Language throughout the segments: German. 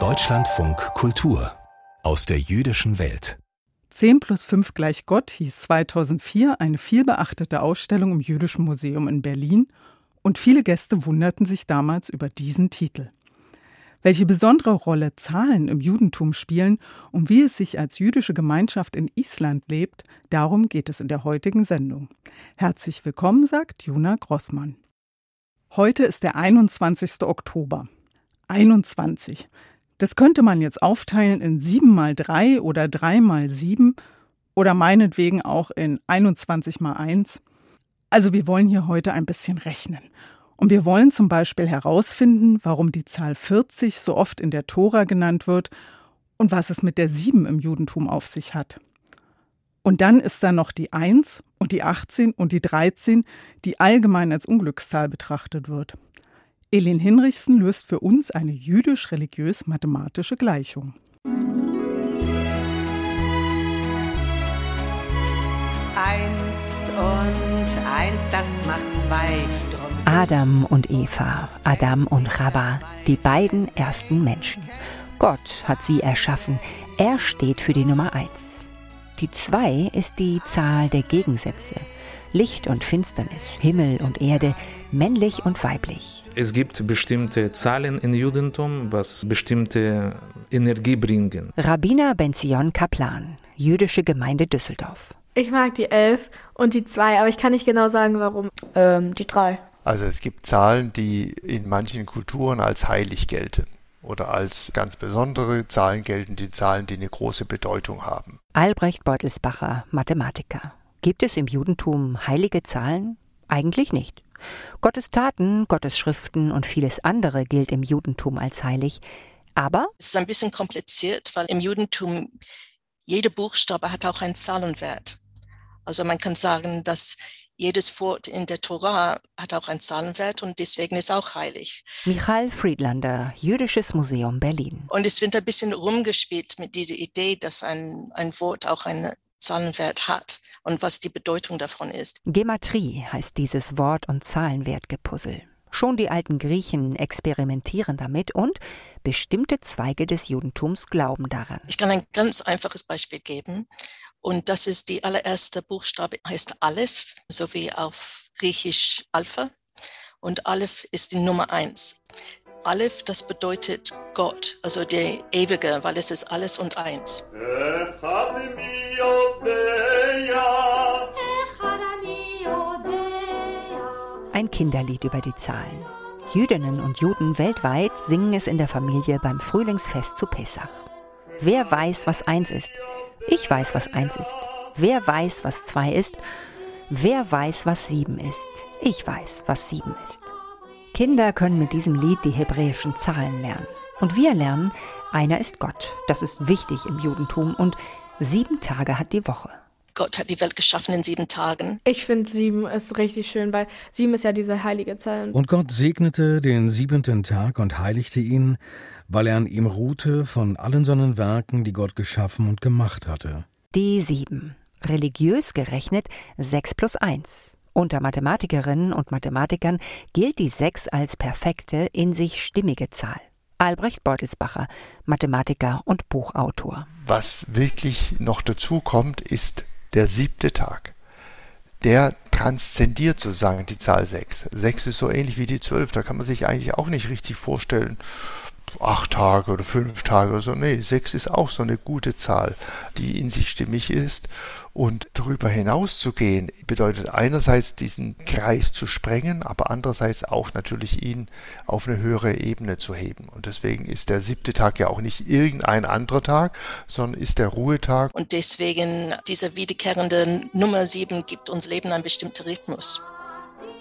Deutschlandfunk Kultur aus der jüdischen Welt. 10 plus 5 gleich Gott hieß 2004 eine vielbeachtete Ausstellung im Jüdischen Museum in Berlin und viele Gäste wunderten sich damals über diesen Titel. Welche besondere Rolle Zahlen im Judentum spielen und wie es sich als jüdische Gemeinschaft in Island lebt, darum geht es in der heutigen Sendung. Herzlich willkommen, sagt Juna Grossmann. Heute ist der 21. Oktober. 21. Das könnte man jetzt aufteilen in 7 mal 3 oder 3 mal 7 oder meinetwegen auch in 21 mal 1. Also wir wollen hier heute ein bisschen rechnen. Und wir wollen zum Beispiel herausfinden, warum die Zahl 40 so oft in der Tora genannt wird und was es mit der 7 im Judentum auf sich hat. Und dann ist da noch die 1 und die 18 und die 13, die allgemein als Unglückszahl betrachtet wird. Elin Hinrichsen löst für uns eine jüdisch-religiös-mathematische Gleichung. Eins und eins, das macht zwei. Adam und Eva, Adam und Chava, die beiden ersten Menschen. Gott hat sie erschaffen. Er steht für die Nummer eins. Die zwei ist die Zahl der Gegensätze. Licht und Finsternis, Himmel und Erde, männlich und weiblich. Es gibt bestimmte Zahlen im Judentum, was bestimmte Energie bringen. Rabbiner Benzion Kaplan, jüdische Gemeinde Düsseldorf. Ich mag die elf und die zwei, aber ich kann nicht genau sagen, warum. Ähm, die drei. Also es gibt Zahlen, die in manchen Kulturen als heilig gelten oder als ganz besondere Zahlen gelten die Zahlen, die eine große Bedeutung haben. Albrecht Beutelsbacher, Mathematiker. Gibt es im Judentum heilige Zahlen? Eigentlich nicht. Gottes Taten, Gottes Schriften und vieles andere gilt im Judentum als heilig. Aber es ist ein bisschen kompliziert, weil im Judentum jeder Buchstabe hat auch einen Zahlenwert. Also man kann sagen, dass jedes Wort in der Tora hat auch einen Zahlenwert und deswegen ist auch heilig. Michael Friedlander, Jüdisches Museum Berlin. Und es wird ein bisschen rumgespielt mit dieser Idee, dass ein, ein Wort auch einen Zahlenwert hat und was die Bedeutung davon ist. Gematrie heißt dieses Wort- und Zahlenwertgepuzzle. Schon die alten Griechen experimentieren damit und bestimmte Zweige des Judentums glauben daran. Ich kann ein ganz einfaches Beispiel geben. Und das ist die allererste Buchstabe, heißt Aleph, so wie auf Griechisch Alpha. Und Aleph ist die Nummer eins. Aleph, das bedeutet Gott, also der Ewige, weil es ist alles und eins. Ein Kinderlied über die Zahlen. Jüdinnen und Juden weltweit singen es in der Familie beim Frühlingsfest zu Pessach. Wer weiß, was eins ist? Ich weiß, was eins ist. Wer weiß, was zwei ist? Wer weiß, was sieben ist? Ich weiß, was sieben ist. Kinder können mit diesem Lied die hebräischen Zahlen lernen. Und wir lernen, einer ist Gott. Das ist wichtig im Judentum. Und sieben Tage hat die Woche. Gott hat die Welt geschaffen in sieben Tagen. Ich finde sieben ist richtig schön, weil sieben ist ja diese heilige Zahl. Und Gott segnete den siebenten Tag und heiligte ihn, weil er an ihm ruhte von allen seinen Werken, die Gott geschaffen und gemacht hatte. Die sieben. Religiös gerechnet sechs plus eins. Unter Mathematikerinnen und Mathematikern gilt die sechs als perfekte, in sich stimmige Zahl. Albrecht Beutelsbacher, Mathematiker und Buchautor. Was wirklich noch dazu kommt, ist der siebte Tag. Der transzendiert sozusagen die Zahl 6. 6 ist so ähnlich wie die 12, da kann man sich eigentlich auch nicht richtig vorstellen, acht Tage oder fünf Tage oder so. Nee, sechs ist auch so eine gute Zahl, die in sich stimmig ist. Und darüber hinaus zu gehen, bedeutet einerseits diesen Kreis zu sprengen, aber andererseits auch natürlich ihn auf eine höhere Ebene zu heben. Und deswegen ist der siebte Tag ja auch nicht irgendein anderer Tag, sondern ist der Ruhetag. Und deswegen diese wiederkehrende Nummer sieben gibt uns Leben einen bestimmten Rhythmus.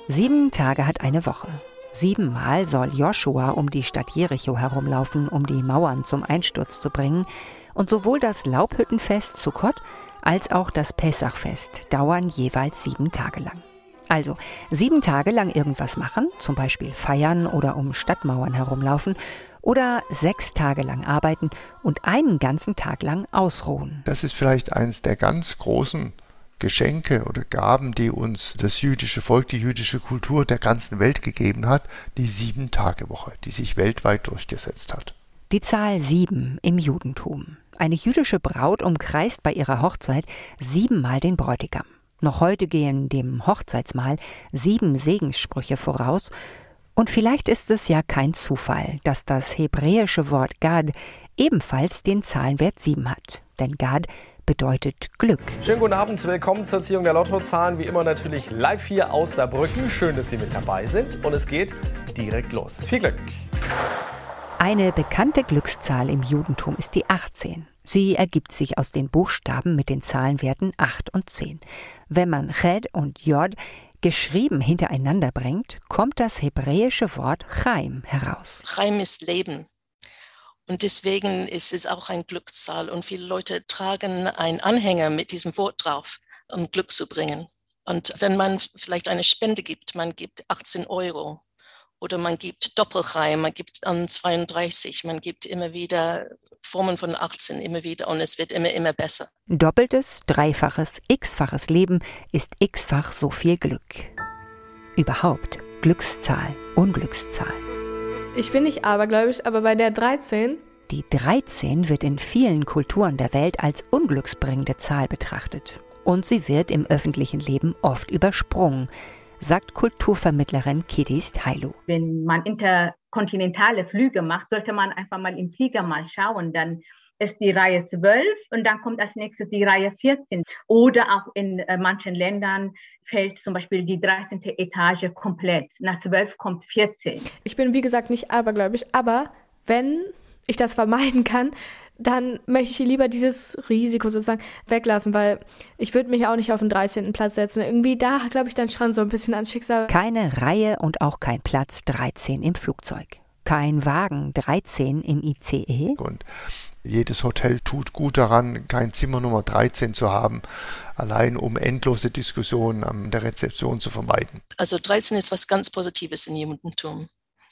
Sieben Tage hat eine Woche. Siebenmal soll Joshua um die Stadt Jericho herumlaufen, um die Mauern zum Einsturz zu bringen. Und sowohl das Laubhüttenfest Sukkot als auch das Pessachfest dauern jeweils sieben Tage lang. Also sieben Tage lang irgendwas machen, zum Beispiel feiern oder um Stadtmauern herumlaufen, oder sechs Tage lang arbeiten und einen ganzen Tag lang ausruhen. Das ist vielleicht eines der ganz großen Geschenke oder Gaben, die uns das jüdische Volk, die jüdische Kultur der ganzen Welt gegeben hat, die Sieben-Tage-Woche, die sich weltweit durchgesetzt hat. Die Zahl sieben im Judentum. Eine jüdische Braut umkreist bei ihrer Hochzeit siebenmal den Bräutigam. Noch heute gehen dem Hochzeitsmahl sieben Segenssprüche voraus. Und vielleicht ist es ja kein Zufall, dass das hebräische Wort Gad ebenfalls den Zahlenwert sieben hat. Denn Gad bedeutet Glück. Schönen guten Abend, willkommen zur Ziehung der Lottozahlen. Wie immer natürlich live hier aus Saarbrücken. Schön, dass Sie mit dabei sind. Und es geht direkt los. Viel Glück! Eine bekannte Glückszahl im Judentum ist die 18. Sie ergibt sich aus den Buchstaben mit den Zahlenwerten 8 und 10. Wenn man Ched und Jod geschrieben hintereinander bringt, kommt das hebräische Wort Chaim heraus. Chaim ist Leben. Und deswegen ist es auch ein Glückszahl. Und viele Leute tragen einen Anhänger mit diesem Wort drauf, um Glück zu bringen. Und wenn man vielleicht eine Spende gibt, man gibt 18 Euro oder man gibt Doppelchaim, man gibt an 32, man gibt immer wieder Formen von 18 immer wieder und es wird immer, immer besser. Doppeltes, dreifaches, x-faches Leben ist x-fach so viel Glück. Überhaupt Glückszahl, Unglückszahl. Ich bin nicht abergläubisch, aber bei der 13. Die 13 wird in vielen Kulturen der Welt als unglücksbringende Zahl betrachtet. Und sie wird im öffentlichen Leben oft übersprungen, sagt Kulturvermittlerin Kidis Tailu. Wenn man interkontinentale Flüge macht, sollte man einfach mal im Flieger mal schauen, dann ist die Reihe 12 und dann kommt als nächstes die Reihe 14. Oder auch in äh, manchen Ländern fällt zum Beispiel die 13. Etage komplett. Nach 12 kommt 14. Ich bin wie gesagt nicht abergläubisch, aber wenn ich das vermeiden kann, dann möchte ich lieber dieses Risiko sozusagen weglassen, weil ich würde mich auch nicht auf den 13. Platz setzen. Irgendwie da glaube ich dann schon so ein bisschen ans Schicksal. Keine Reihe und auch kein Platz 13 im Flugzeug. Kein Wagen 13 im ICE. Und jedes Hotel tut gut daran, kein Zimmer Nummer 13 zu haben, allein um endlose Diskussionen an der Rezeption zu vermeiden. Also 13 ist was ganz Positives im Judentum.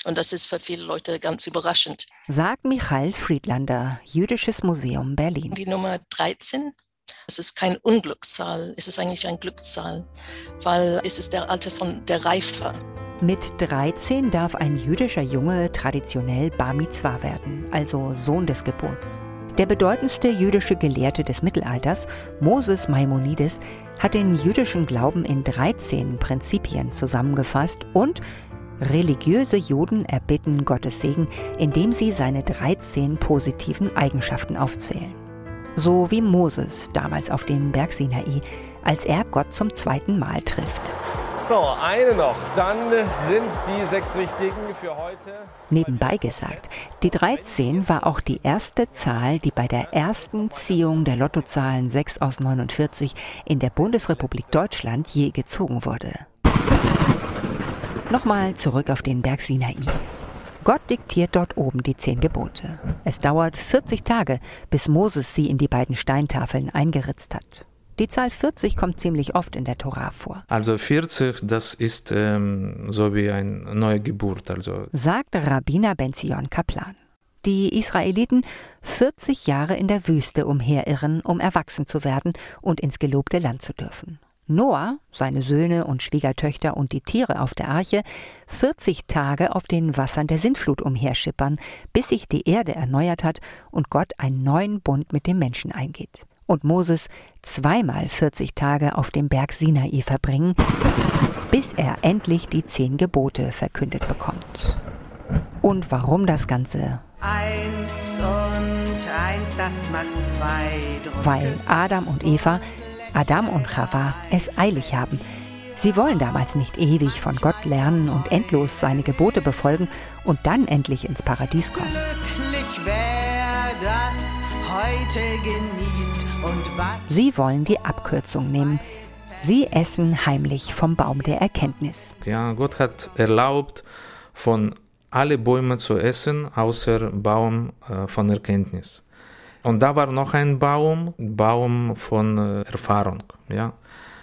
Und das ist für viele Leute ganz überraschend. Sagt Michael Friedlander, Jüdisches Museum Berlin. Die Nummer 13, es ist kein Unglückszahl, es ist eigentlich ein Glückszahl, weil es ist der Alter von der Reife. Mit 13 darf ein jüdischer Junge traditionell Bar Mitzvah werden, also Sohn des Geburts. Der bedeutendste jüdische Gelehrte des Mittelalters, Moses Maimonides, hat den jüdischen Glauben in 13 Prinzipien zusammengefasst und religiöse Juden erbitten Gottes Segen, indem sie seine 13 positiven Eigenschaften aufzählen. So wie Moses damals auf dem Berg Sinai, als er Gott zum zweiten Mal trifft. So, eine noch. Dann sind die sechs richtigen für heute. Nebenbei gesagt, die 13 war auch die erste Zahl, die bei der ersten Ziehung der Lottozahlen 6 aus 49 in der Bundesrepublik Deutschland je gezogen wurde. Nochmal zurück auf den Berg Sinai. Gott diktiert dort oben die zehn Gebote. Es dauert 40 Tage, bis Moses sie in die beiden Steintafeln eingeritzt hat. Die Zahl 40 kommt ziemlich oft in der Tora vor. Also 40, das ist ähm, so wie eine neue Geburt. Also. Sagt Rabbiner Benzion Kaplan. Die Israeliten 40 Jahre in der Wüste umherirren, um erwachsen zu werden und ins gelobte Land zu dürfen. Noah, seine Söhne und Schwiegertöchter und die Tiere auf der Arche 40 Tage auf den Wassern der Sintflut umherschippern, bis sich die Erde erneuert hat und Gott einen neuen Bund mit dem Menschen eingeht und Moses zweimal 40 Tage auf dem Berg Sinai verbringen, bis er endlich die zehn Gebote verkündet bekommt. Und warum das Ganze? Eins und eins, das macht zwei. Weil Adam und Eva, Adam und Chava es eilig haben. Sie wollen damals nicht ewig von Gott lernen und endlos seine Gebote befolgen und dann endlich ins Paradies kommen. Glücklich wer das Sie wollen die Abkürzung nehmen. Sie essen heimlich vom Baum der Erkenntnis. Ja, Gott hat erlaubt, von alle Bäume zu essen, außer Baum äh, von Erkenntnis. Und da war noch ein Baum, Baum von äh, Erfahrung. Ja?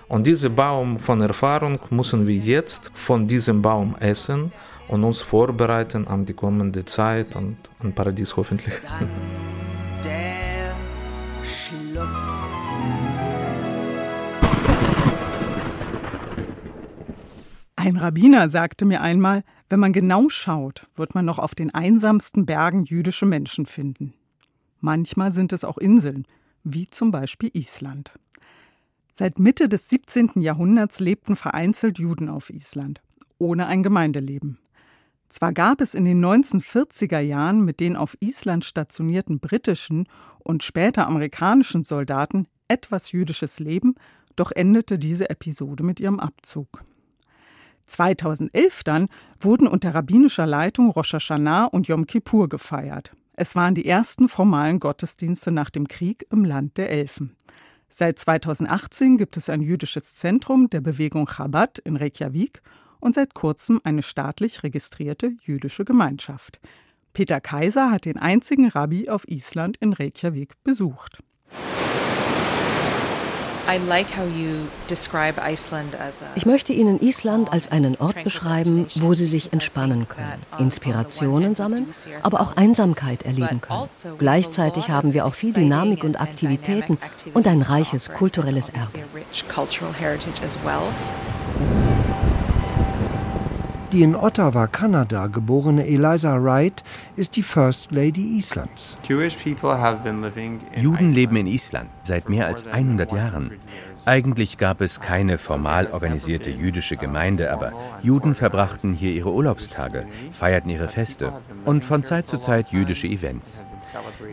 Und diesen Baum von Erfahrung müssen wir jetzt von diesem Baum essen und uns vorbereiten an die kommende Zeit und an Paradies hoffentlich los. Ein Rabbiner sagte mir einmal, wenn man genau schaut, wird man noch auf den einsamsten Bergen jüdische Menschen finden. Manchmal sind es auch Inseln, wie zum Beispiel Island. Seit Mitte des 17. Jahrhunderts lebten vereinzelt Juden auf Island, ohne ein Gemeindeleben. Zwar gab es in den 1940er Jahren mit den auf Island stationierten britischen und später amerikanischen Soldaten etwas jüdisches Leben, doch endete diese Episode mit ihrem Abzug. 2011 dann wurden unter rabbinischer Leitung Rosh Hashanah und Yom Kippur gefeiert. Es waren die ersten formalen Gottesdienste nach dem Krieg im Land der Elfen. Seit 2018 gibt es ein jüdisches Zentrum der Bewegung Chabad in Reykjavik und seit kurzem eine staatlich registrierte jüdische Gemeinschaft. Peter Kaiser hat den einzigen Rabbi auf Island in Reykjavik besucht. Ich möchte Ihnen Island als einen Ort beschreiben, wo Sie sich entspannen können, Inspirationen sammeln, aber auch Einsamkeit erleben können. Also Gleichzeitig haben wir auch viel Dynamik und Aktivitäten und ein reiches kulturelles Erbe. Die in Ottawa, Kanada geborene Eliza Wright ist die First Lady Islands. Juden leben in Island seit mehr als 100 Jahren. Eigentlich gab es keine formal organisierte jüdische Gemeinde, aber Juden verbrachten hier ihre Urlaubstage, feierten ihre Feste und von Zeit zu Zeit jüdische Events.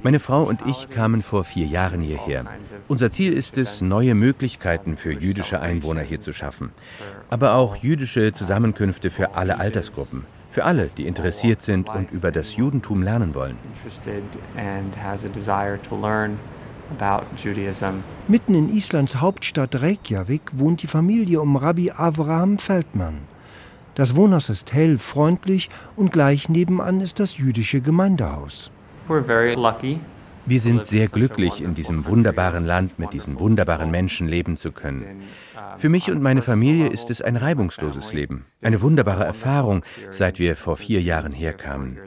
Meine Frau und ich kamen vor vier Jahren hierher. Unser Ziel ist es, neue Möglichkeiten für jüdische Einwohner hier zu schaffen, aber auch jüdische Zusammenkünfte für alle Altersgruppen. Für alle, die interessiert sind und über das Judentum lernen wollen. Mitten in Islands Hauptstadt Reykjavik wohnt die Familie um Rabbi Avraham Feldmann. Das Wohnhaus ist hell, freundlich und gleich nebenan ist das jüdische Gemeindehaus. Wir sind sehr glücklich, in diesem wunderbaren Land mit diesen wunderbaren Menschen leben zu können. Für mich und meine Familie ist es ein reibungsloses Leben, eine wunderbare Erfahrung, seit wir vor vier Jahren herkamen.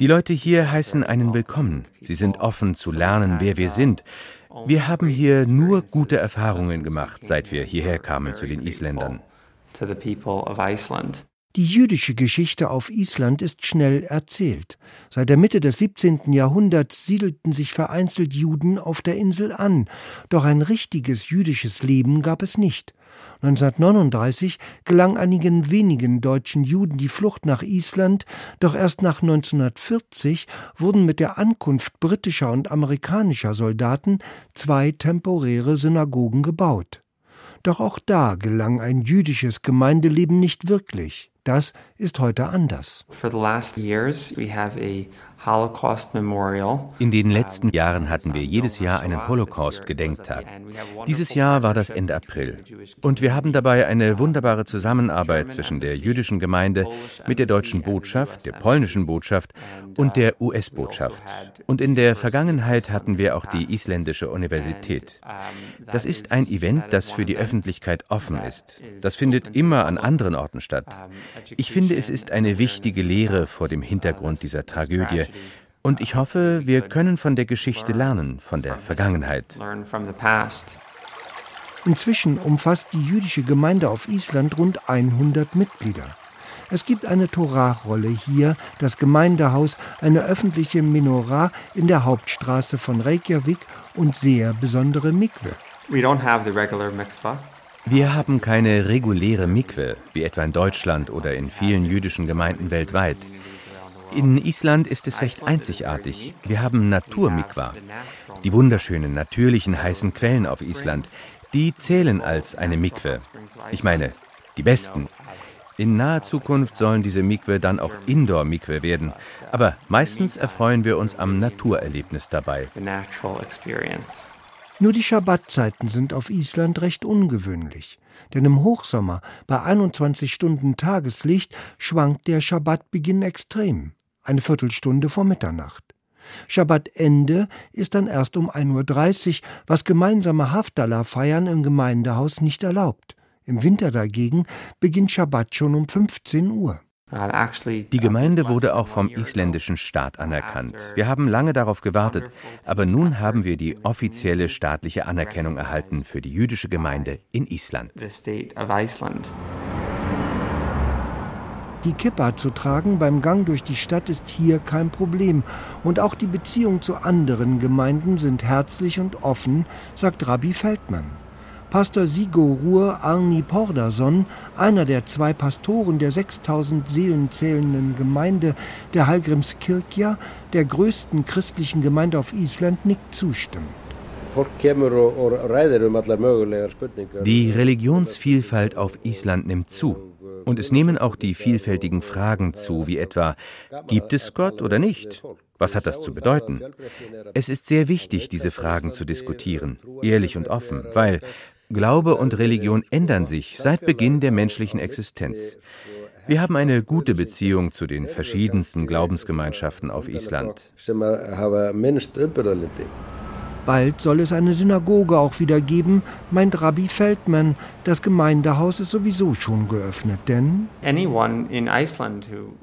Die Leute hier heißen einen willkommen. Sie sind offen zu lernen, wer wir sind. Wir haben hier nur gute Erfahrungen gemacht, seit wir hierher kamen zu den Isländern. Die jüdische Geschichte auf Island ist schnell erzählt. Seit der Mitte des 17. Jahrhunderts siedelten sich vereinzelt Juden auf der Insel an, doch ein richtiges jüdisches Leben gab es nicht. 1939 gelang einigen wenigen deutschen Juden die Flucht nach Island, doch erst nach 1940 wurden mit der Ankunft britischer und amerikanischer Soldaten zwei temporäre Synagogen gebaut. Doch auch da gelang ein jüdisches Gemeindeleben nicht wirklich. Das ist heute anders. For the last years we have a in den letzten Jahren hatten wir jedes Jahr einen Holocaust-Gedenktag. Dieses Jahr war das Ende April. Und wir haben dabei eine wunderbare Zusammenarbeit zwischen der jüdischen Gemeinde mit der deutschen Botschaft, der polnischen Botschaft und der US-Botschaft. Und in der Vergangenheit hatten wir auch die isländische Universität. Das ist ein Event, das für die Öffentlichkeit offen ist. Das findet immer an anderen Orten statt. Ich finde, es ist eine wichtige Lehre vor dem Hintergrund dieser Tragödie, und ich hoffe, wir können von der Geschichte lernen, von der Vergangenheit. Inzwischen umfasst die jüdische Gemeinde auf Island rund 100 Mitglieder. Es gibt eine Torahrolle hier, das Gemeindehaus, eine öffentliche Menorah in der Hauptstraße von Reykjavik und sehr besondere Mikwe. Wir haben keine reguläre Mikwe, wie etwa in Deutschland oder in vielen jüdischen Gemeinden weltweit. In Island ist es recht einzigartig. Wir haben Naturmikwa. Die wunderschönen, natürlichen heißen Quellen auf Island, die zählen als eine Mikwe. Ich meine, die besten. In naher Zukunft sollen diese Mikwe dann auch Indoor-Mikwe werden. Aber meistens erfreuen wir uns am Naturerlebnis dabei. Nur die Schabbatzeiten sind auf Island recht ungewöhnlich. Denn im Hochsommer, bei 21 Stunden Tageslicht, schwankt der Schabbatbeginn extrem, eine Viertelstunde vor Mitternacht. Schabbatende ist dann erst um 1.30 Uhr, was gemeinsame Haftalah-Feiern im Gemeindehaus nicht erlaubt. Im Winter dagegen beginnt Schabbat schon um 15 Uhr. Die Gemeinde wurde auch vom isländischen Staat anerkannt. Wir haben lange darauf gewartet, aber nun haben wir die offizielle staatliche Anerkennung erhalten für die jüdische Gemeinde in Island. Die Kippa zu tragen beim Gang durch die Stadt ist hier kein Problem. Und auch die Beziehungen zu anderen Gemeinden sind herzlich und offen, sagt Rabbi Feldmann. Pastor Sigo Ruhr Arni Pordason, einer der zwei Pastoren der 6000 Seelen zählenden Gemeinde der Hallgrimskirkja, der größten christlichen Gemeinde auf Island, nickt zustimmend. Die Religionsvielfalt auf Island nimmt zu. Und es nehmen auch die vielfältigen Fragen zu, wie etwa, gibt es Gott oder nicht? Was hat das zu bedeuten? Es ist sehr wichtig, diese Fragen zu diskutieren, ehrlich und offen, weil Glaube und Religion ändern sich seit Beginn der menschlichen Existenz. Wir haben eine gute Beziehung zu den verschiedensten Glaubensgemeinschaften auf Island. Bald soll es eine Synagoge auch wieder geben, meint Rabbi Feldman. Das Gemeindehaus ist sowieso schon geöffnet, denn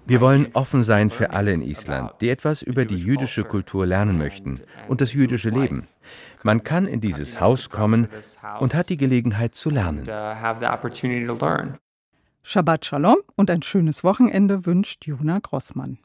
wir wollen offen sein für alle in Island, die etwas über die jüdische Kultur lernen möchten und das jüdische Leben. Man kann in dieses Haus kommen und hat die Gelegenheit zu lernen. Shabbat Shalom und ein schönes Wochenende wünscht Jona Grossmann.